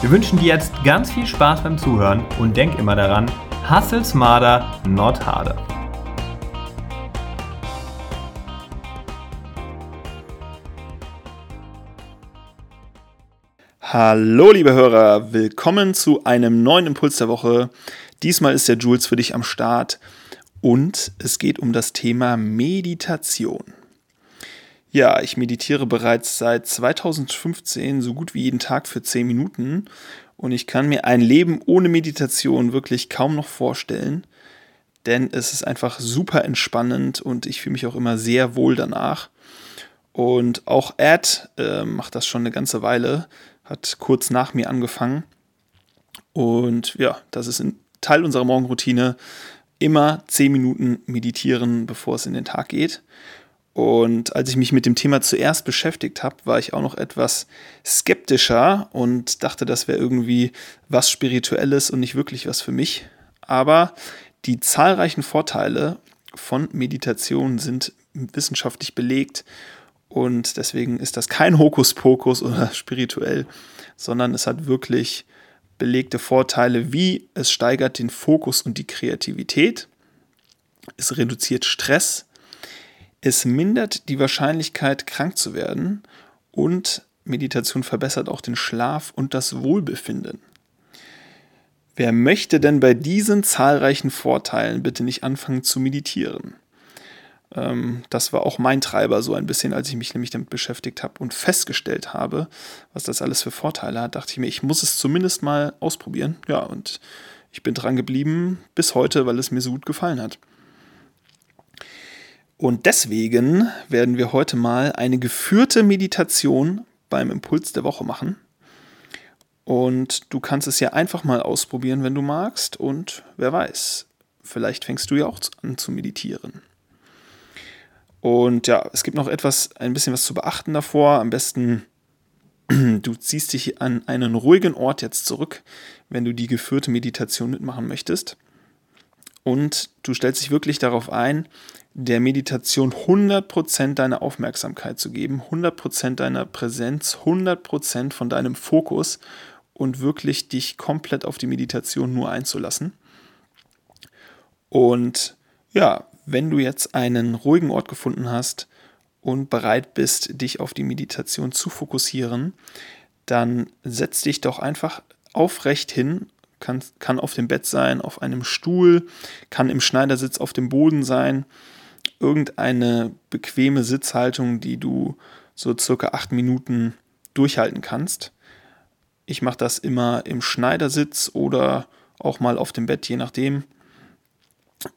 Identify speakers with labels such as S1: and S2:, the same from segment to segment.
S1: Wir wünschen dir jetzt ganz viel Spaß beim Zuhören und denk immer daran, hustle smarter, not harder.
S2: Hallo liebe Hörer, willkommen zu einem neuen Impuls der Woche. Diesmal ist der Jules für dich am Start und es geht um das Thema Meditation. Ja, ich meditiere bereits seit 2015 so gut wie jeden Tag für 10 Minuten und ich kann mir ein Leben ohne Meditation wirklich kaum noch vorstellen, denn es ist einfach super entspannend und ich fühle mich auch immer sehr wohl danach. Und auch Ed äh, macht das schon eine ganze Weile, hat kurz nach mir angefangen. Und ja, das ist ein Teil unserer Morgenroutine. Immer 10 Minuten meditieren, bevor es in den Tag geht. Und als ich mich mit dem Thema zuerst beschäftigt habe, war ich auch noch etwas skeptischer und dachte, das wäre irgendwie was Spirituelles und nicht wirklich was für mich. Aber die zahlreichen Vorteile von Meditation sind wissenschaftlich belegt und deswegen ist das kein Hokuspokus oder spirituell, sondern es hat wirklich belegte Vorteile, wie es steigert den Fokus und die Kreativität, es reduziert Stress, es mindert die Wahrscheinlichkeit, krank zu werden und Meditation verbessert auch den Schlaf und das Wohlbefinden. Wer möchte denn bei diesen zahlreichen Vorteilen bitte nicht anfangen zu meditieren? Ähm, das war auch mein Treiber so ein bisschen, als ich mich nämlich damit beschäftigt habe und festgestellt habe, was das alles für Vorteile hat, dachte ich mir, ich muss es zumindest mal ausprobieren. Ja, und ich bin dran geblieben bis heute, weil es mir so gut gefallen hat. Und deswegen werden wir heute mal eine geführte Meditation beim Impuls der Woche machen. Und du kannst es ja einfach mal ausprobieren, wenn du magst. Und wer weiß, vielleicht fängst du ja auch an zu meditieren. Und ja, es gibt noch etwas, ein bisschen was zu beachten davor. Am besten, du ziehst dich an einen ruhigen Ort jetzt zurück, wenn du die geführte Meditation mitmachen möchtest. Und du stellst dich wirklich darauf ein, der Meditation 100% deiner Aufmerksamkeit zu geben, 100% deiner Präsenz, 100% von deinem Fokus und wirklich dich komplett auf die Meditation nur einzulassen. Und ja, wenn du jetzt einen ruhigen Ort gefunden hast und bereit bist, dich auf die Meditation zu fokussieren, dann setz dich doch einfach aufrecht hin kann, kann auf dem Bett sein, auf einem Stuhl, kann im Schneidersitz auf dem Boden sein irgendeine bequeme Sitzhaltung, die du so circa acht Minuten durchhalten kannst. Ich mache das immer im Schneidersitz oder auch mal auf dem Bett, je nachdem.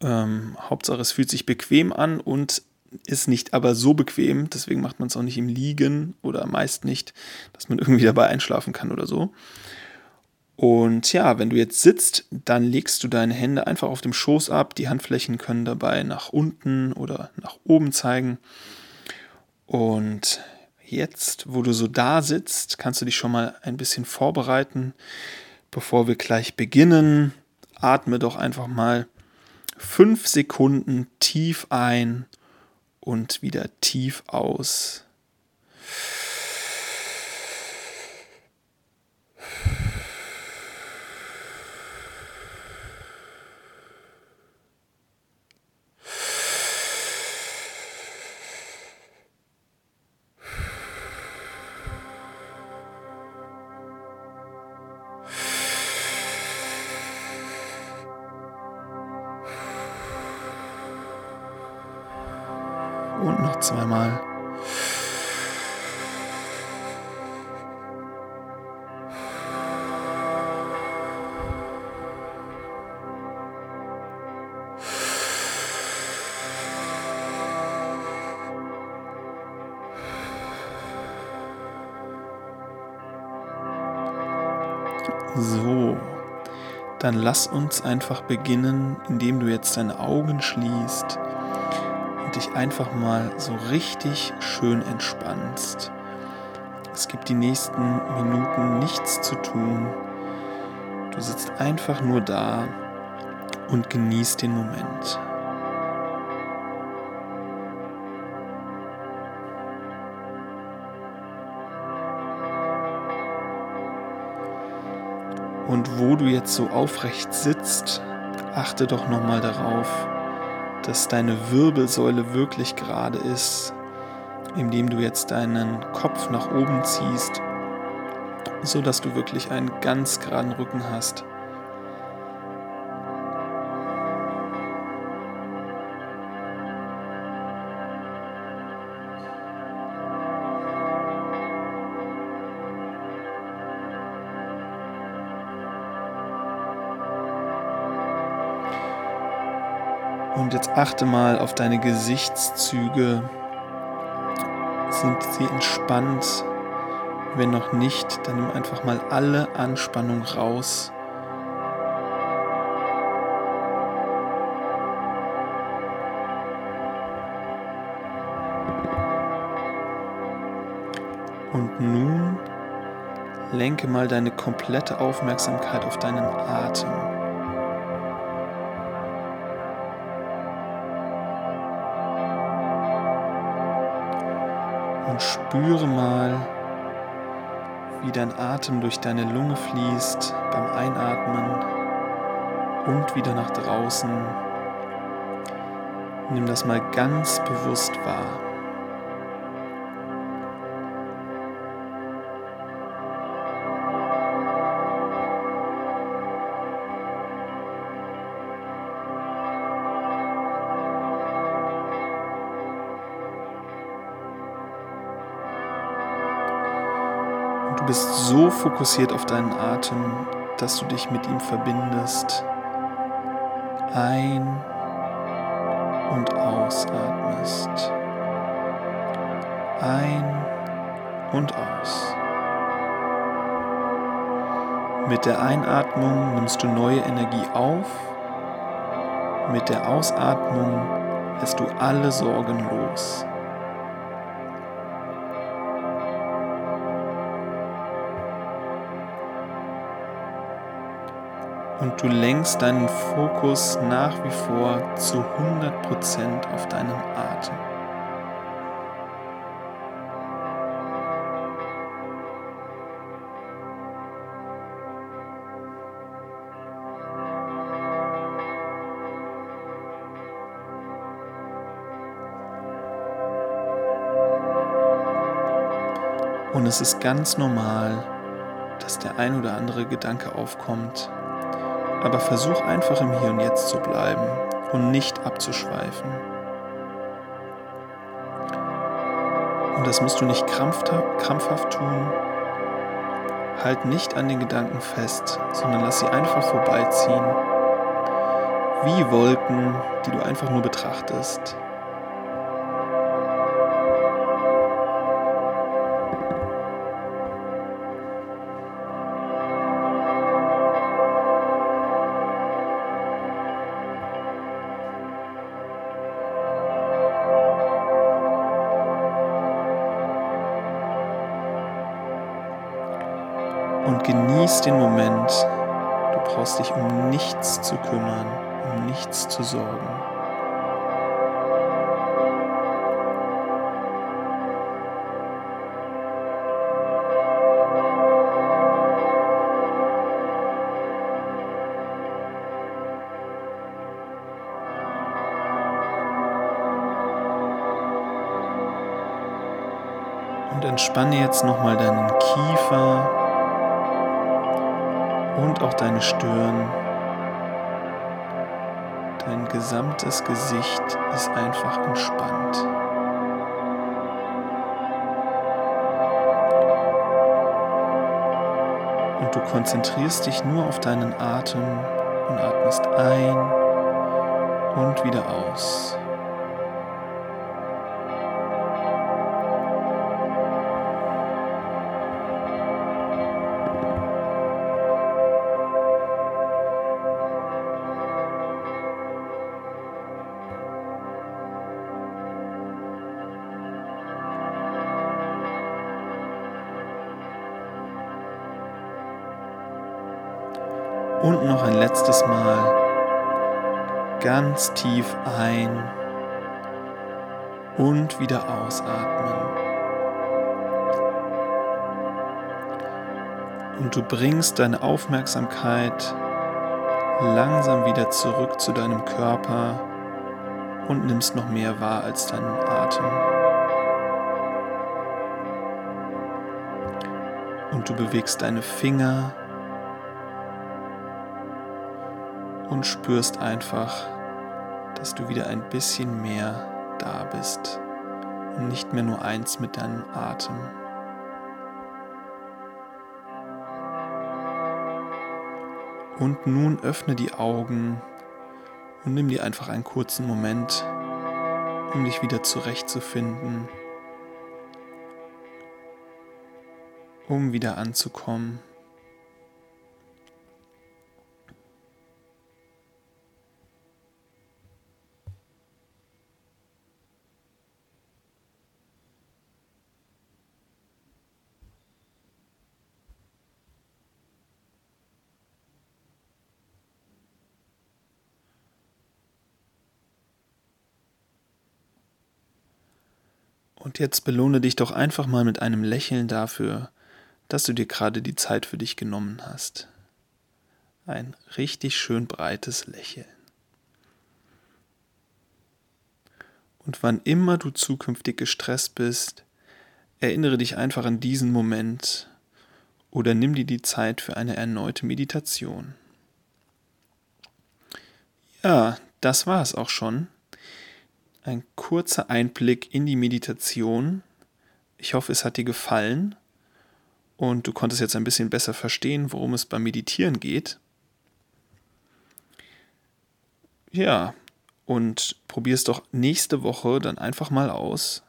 S2: Ähm, Hauptsache, es fühlt sich bequem an und ist nicht aber so bequem, deswegen macht man es auch nicht im Liegen oder meist nicht, dass man irgendwie dabei einschlafen kann oder so. Und ja, wenn du jetzt sitzt, dann legst du deine Hände einfach auf dem Schoß ab. Die Handflächen können dabei nach unten oder nach oben zeigen. Und jetzt, wo du so da sitzt, kannst du dich schon mal ein bisschen vorbereiten. Bevor wir gleich beginnen, atme doch einfach mal fünf Sekunden tief ein und wieder tief aus. Und noch zweimal. So, dann lass uns einfach beginnen, indem du jetzt deine Augen schließt dich einfach mal so richtig schön entspannst. Es gibt die nächsten Minuten nichts zu tun. Du sitzt einfach nur da und genießt den Moment. Und wo du jetzt so aufrecht sitzt, achte doch nochmal darauf, dass deine Wirbelsäule wirklich gerade ist, indem du jetzt deinen Kopf nach oben ziehst, so dass du wirklich einen ganz geraden Rücken hast. Jetzt achte mal auf deine Gesichtszüge. Sind sie entspannt? Wenn noch nicht, dann nimm einfach mal alle Anspannung raus. Und nun lenke mal deine komplette Aufmerksamkeit auf deinen Atem. Und spüre mal, wie dein Atem durch deine Lunge fließt beim Einatmen und wieder nach draußen. Nimm das mal ganz bewusst wahr. Du bist so fokussiert auf deinen Atem, dass du dich mit ihm verbindest. Ein und ausatmest. Ein und aus. Mit der Einatmung nimmst du neue Energie auf. Mit der Ausatmung lässt du alle Sorgen los. Und du lenkst deinen Fokus nach wie vor zu 100% auf deinen Atem. Und es ist ganz normal, dass der ein oder andere Gedanke aufkommt, aber versuch einfach im Hier und Jetzt zu bleiben und nicht abzuschweifen. Und das musst du nicht krampfhaft tun. Halt nicht an den Gedanken fest, sondern lass sie einfach vorbeiziehen. Wie Wolken, die du einfach nur betrachtest. Genieß den Moment. Du brauchst dich um nichts zu kümmern, um nichts zu sorgen. Und entspanne jetzt nochmal deinen Kiefer, und auch deine Stirn. Dein gesamtes Gesicht ist einfach entspannt. Und du konzentrierst dich nur auf deinen Atem und atmest ein und wieder aus. Und noch ein letztes Mal ganz tief ein und wieder ausatmen. Und du bringst deine Aufmerksamkeit langsam wieder zurück zu deinem Körper und nimmst noch mehr wahr als deinen Atem. Und du bewegst deine Finger und spürst einfach, dass du wieder ein bisschen mehr da bist und nicht mehr nur eins mit deinem Atem. Und nun öffne die Augen und nimm dir einfach einen kurzen Moment, um dich wieder zurechtzufinden, um wieder anzukommen. Und jetzt belohne dich doch einfach mal mit einem Lächeln dafür, dass du dir gerade die Zeit für dich genommen hast. Ein richtig schön breites Lächeln. Und wann immer du zukünftig gestresst bist, erinnere dich einfach an diesen Moment oder nimm dir die Zeit für eine erneute Meditation. Ja, das war es auch schon ein kurzer Einblick in die Meditation. Ich hoffe, es hat dir gefallen und du konntest jetzt ein bisschen besser verstehen, worum es beim Meditieren geht. Ja, und probier es doch nächste Woche dann einfach mal aus.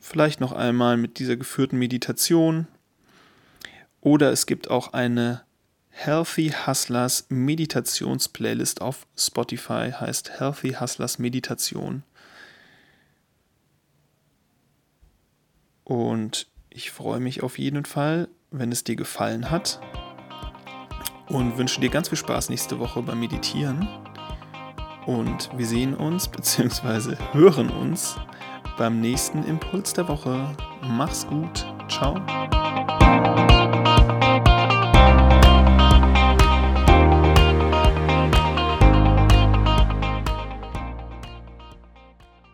S2: Vielleicht noch einmal mit dieser geführten Meditation. Oder es gibt auch eine Healthy Hustlers Meditationsplaylist auf Spotify, heißt Healthy Hustlers Meditation. Und ich freue mich auf jeden Fall, wenn es dir gefallen hat. Und wünsche dir ganz viel Spaß nächste Woche beim Meditieren. Und wir sehen uns bzw. hören uns beim nächsten Impuls der Woche. Mach's gut. Ciao.